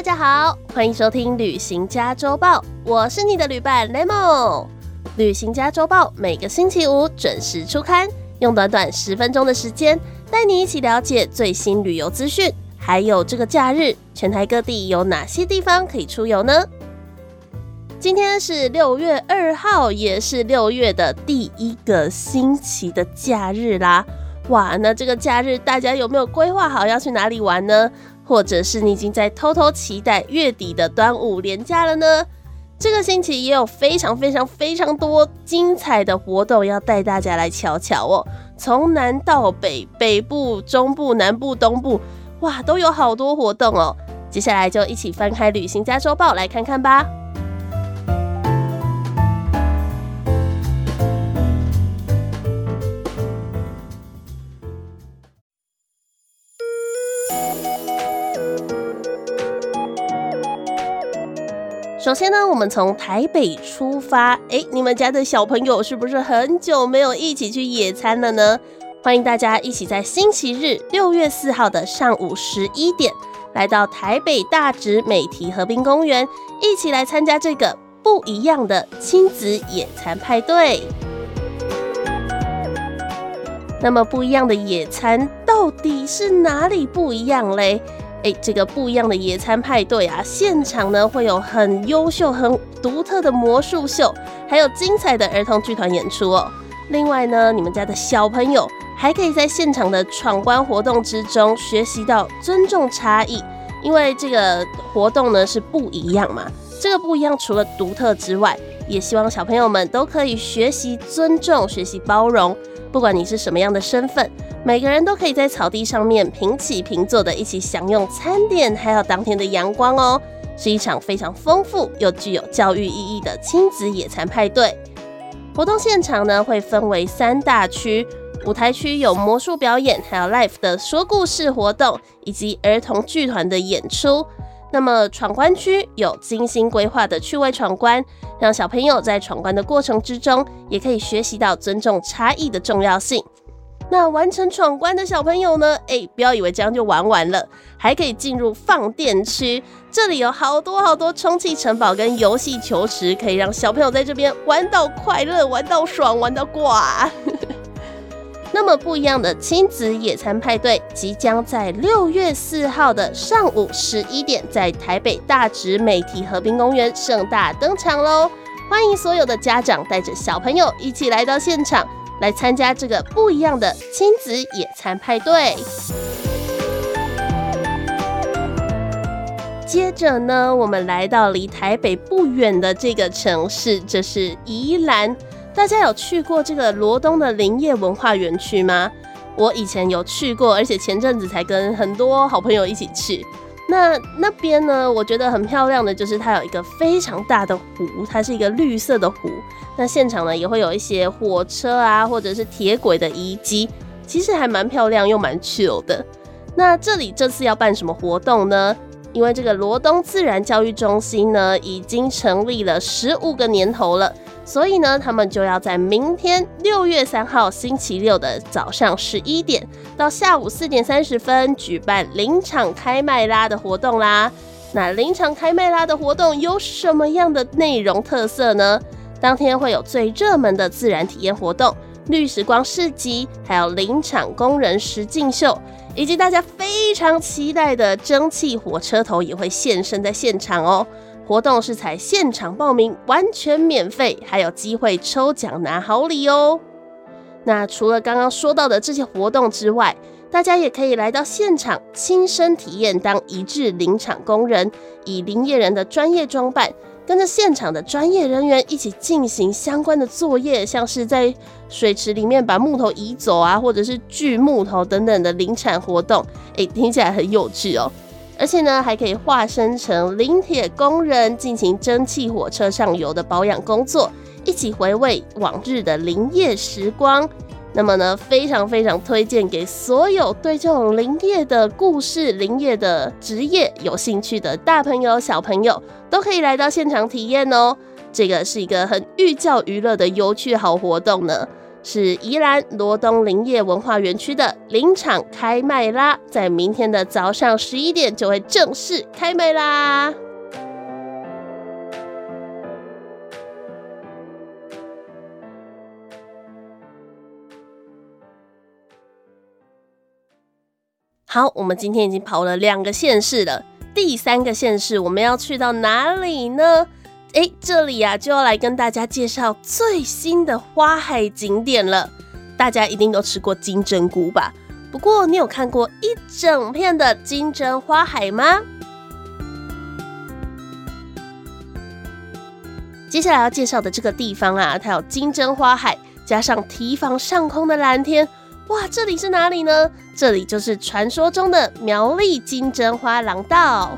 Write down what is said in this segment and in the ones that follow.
大家好，欢迎收听《旅行家周报》，我是你的旅伴 Lemo。《旅行家周报》每个星期五准时出刊，用短短十分钟的时间，带你一起了解最新旅游资讯，还有这个假日全台各地有哪些地方可以出游呢？今天是六月二号，也是六月的第一个星期的假日啦。哇，那这个假日大家有没有规划好要去哪里玩呢？或者是你已经在偷偷期待月底的端午连假了呢？这个星期也有非常非常非常多精彩的活动要带大家来瞧瞧哦。从南到北，北部、中部、南部、东部，哇，都有好多活动哦。接下来就一起翻开《旅行家周报》来看看吧。首先呢，我们从台北出发。哎，你们家的小朋友是不是很久没有一起去野餐了呢？欢迎大家一起在星期日六月四号的上午十一点，来到台北大直美堤河滨公园，一起来参加这个不一样的亲子野餐派对。那么不一样的野餐到底是哪里不一样嘞？哎，这个不一样的野餐派对啊，现场呢会有很优秀、很独特的魔术秀，还有精彩的儿童剧团演出哦。另外呢，你们家的小朋友还可以在现场的闯关活动之中学习到尊重差异，因为这个活动呢是不一样嘛。这个不一样，除了独特之外，也希望小朋友们都可以学习尊重、学习包容，不管你是什么样的身份。每个人都可以在草地上面平起平坐的一起享用餐点，还有当天的阳光哦，是一场非常丰富又具有教育意义的亲子野餐派对。活动现场呢会分为三大区，舞台区有魔术表演，还有 l i f e 的说故事活动，以及儿童剧团的演出。那么闯关区有精心规划的趣味闯关，让小朋友在闯关的过程之中，也可以学习到尊重差异的重要性。那完成闯关的小朋友呢？哎，不要以为这样就玩完了，还可以进入放电区。这里有好多好多充气城堡跟游戏球池，可以让小朋友在这边玩到快乐、玩到爽、玩到挂。那么不一样的亲子野餐派对，即将在六月四号的上午十一点，在台北大直美堤和平公园盛大登场喽！欢迎所有的家长带着小朋友一起来到现场。来参加这个不一样的亲子野餐派对。接着呢，我们来到离台北不远的这个城市，这是宜兰。大家有去过这个罗东的林业文化园区吗？我以前有去过，而且前阵子才跟很多好朋友一起去。那那边呢？我觉得很漂亮的就是它有一个非常大的湖，它是一个绿色的湖。那现场呢也会有一些火车啊，或者是铁轨的遗迹，其实还蛮漂亮又蛮 chill 的。那这里这次要办什么活动呢？因为这个罗东自然教育中心呢已经成立了十五个年头了。所以呢，他们就要在明天六月三号星期六的早上十一点到下午四点三十分举办林场开麦拉的活动啦。那林场开麦拉的活动有什么样的内容特色呢？当天会有最热门的自然体验活动绿时光市集，还有林场工人实境秀，以及大家非常期待的蒸汽火车头也会现身在现场哦。活动是采现场报名，完全免费，还有机会抽奖拿好礼哦。那除了刚刚说到的这些活动之外，大家也可以来到现场亲身体验当一致林场工人，以林业人的专业装扮，跟着现场的专业人员一起进行相关的作业，像是在水池里面把木头移走啊，或者是锯木头等等的林产活动。诶，听起来很有趣哦。而且呢，还可以化身成林铁工人，进行蒸汽火车上游的保养工作，一起回味往日的林业时光。那么呢，非常非常推荐给所有对这种林业的故事、林业的职业有兴趣的大朋友、小朋友，都可以来到现场体验哦。这个是一个很寓教于乐的有趣好活动呢。是宜兰罗东林业文化园区的林场开卖啦，在明天的早上十一点就会正式开卖啦。好，我们今天已经跑了两个县市了，第三个县市我们要去到哪里呢？哎，这里呀就要来跟大家介绍最新的花海景点了。大家一定都吃过金针菇吧？不过你有看过一整片的金针花海吗？接下来要介绍的这个地方啊，它有金针花海，加上堤防上空的蓝天。哇，这里是哪里呢？这里就是传说中的苗栗金针花廊道。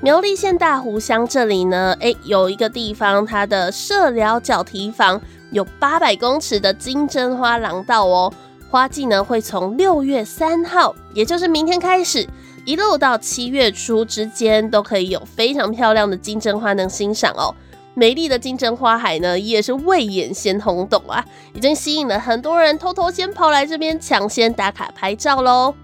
苗栗县大湖乡这里呢，哎，有一个地方，它的社寮角堤防有八百公尺的金针花廊道哦。花季呢会从六月三号，也就是明天开始，一路到七月初之间，都可以有非常漂亮的金针花能欣赏哦。美丽的金针花海呢，也是未眼先轰动啊，已经吸引了很多人偷偷先跑来这边抢先打卡拍照喽。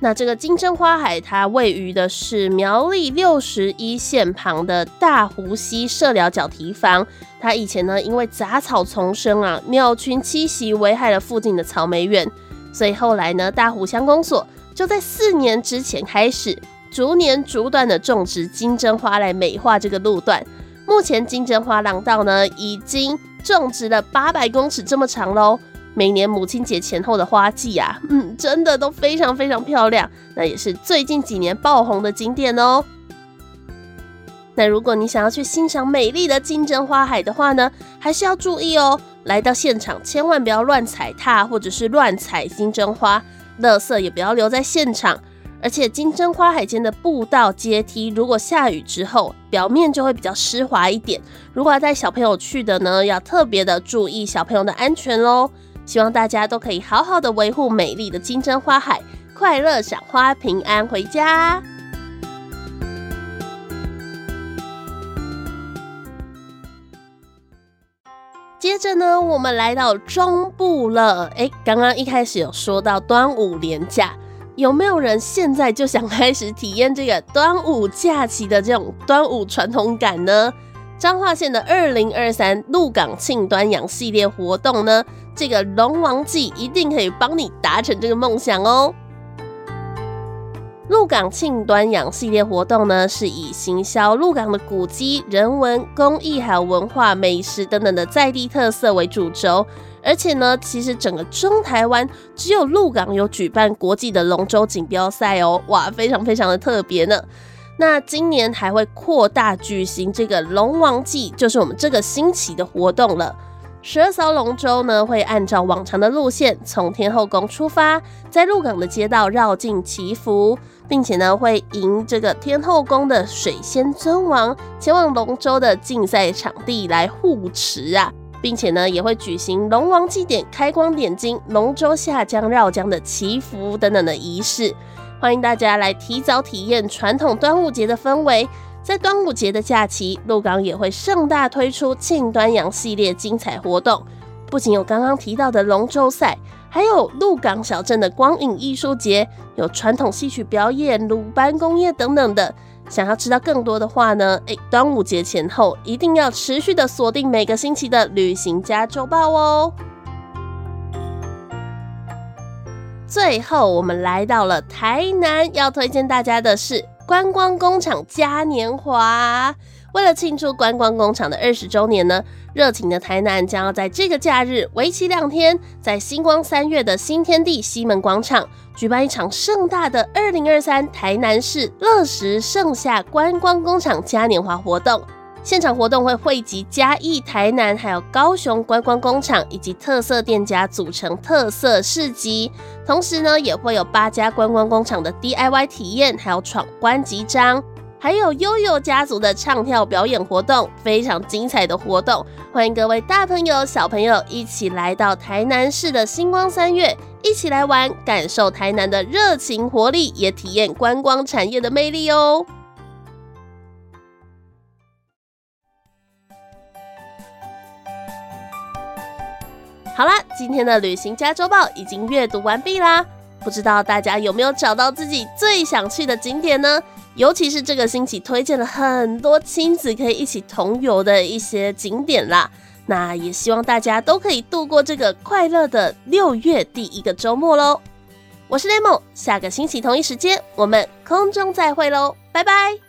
那这个金针花海，它位于的是苗栗六十一线旁的大湖溪社寮角堤防。它以前呢，因为杂草丛生啊，鸟群栖息，危害了附近的草莓园，所以后来呢，大湖乡公所就在四年之前开始，逐年逐段的种植金针花来美化这个路段。目前金针花廊道呢，已经种植了八百公尺这么长喽。每年母亲节前后的花季啊，嗯，真的都非常非常漂亮。那也是最近几年爆红的景点哦。那如果你想要去欣赏美丽的金针花海的话呢，还是要注意哦。来到现场千万不要乱踩踏或者是乱踩金针花，垃圾也不要留在现场。而且金针花海间的步道阶梯，如果下雨之后，表面就会比较湿滑一点。如果要带小朋友去的呢，要特别的注意小朋友的安全喽。希望大家都可以好好的维护美丽的金针花海，快乐赏花，平安回家。接着呢，我们来到中部了。哎，刚刚一开始有说到端午连假。有没有人现在就想开始体验这个端午假期的这种端午传统感呢？彰化县的二零二三鹿港庆端阳系列活动呢，这个龙王祭一定可以帮你达成这个梦想哦。鹿港庆端阳系列活动呢，是以行销鹿港的古迹、人文、工艺还有文化、美食等等的在地特色为主轴。而且呢，其实整个中台湾只有鹿港有举办国际的龙舟锦标赛哦，哇，非常非常的特别呢。那今年还会扩大举行这个龙王祭，就是我们这个新奇的活动了。十二艘龙舟呢，会按照往常的路线从天后宫出发，在鹿港的街道绕境祈福，并且呢，会迎这个天后宫的水仙尊王前往龙舟的竞赛场地来护持啊。并且呢，也会举行龙王祭典、开光点睛、龙舟下江绕江的祈福等等的仪式，欢迎大家来提早体验传统端午节的氛围。在端午节的假期，鹿港也会盛大推出庆端阳系列精彩活动，不仅有刚刚提到的龙舟赛，还有鹿港小镇的光影艺术节，有传统戏曲表演、鲁班工业等等的。想要知道更多的话呢？诶，端午节前后一定要持续的锁定每个星期的旅行家周报哦。最后，我们来到了台南，要推荐大家的是观光工厂嘉年华。为了庆祝观光工厂的二十周年呢，热情的台南将要在这个假日为期两天，在星光三月的新天地西门广场举办一场盛大的二零二三台南市乐时盛夏观光工厂嘉年华活动。现场活动会汇集嘉义、台南还有高雄观光工厂以及特色店家组成特色市集，同时呢也会有八家观光工厂的 DIY 体验，还有闯关集章。还有悠悠家族的唱跳表演活动，非常精彩的活动，欢迎各位大朋友、小朋友一起来到台南市的星光三月，一起来玩，感受台南的热情活力，也体验观光产业的魅力哦。好啦，今天的旅行家周报已经阅读完毕啦。不知道大家有没有找到自己最想去的景点呢？尤其是这个星期推荐了很多亲子可以一起同游的一些景点啦。那也希望大家都可以度过这个快乐的六月第一个周末喽。我是雷梦，下个星期同一时间我们空中再会喽，拜拜。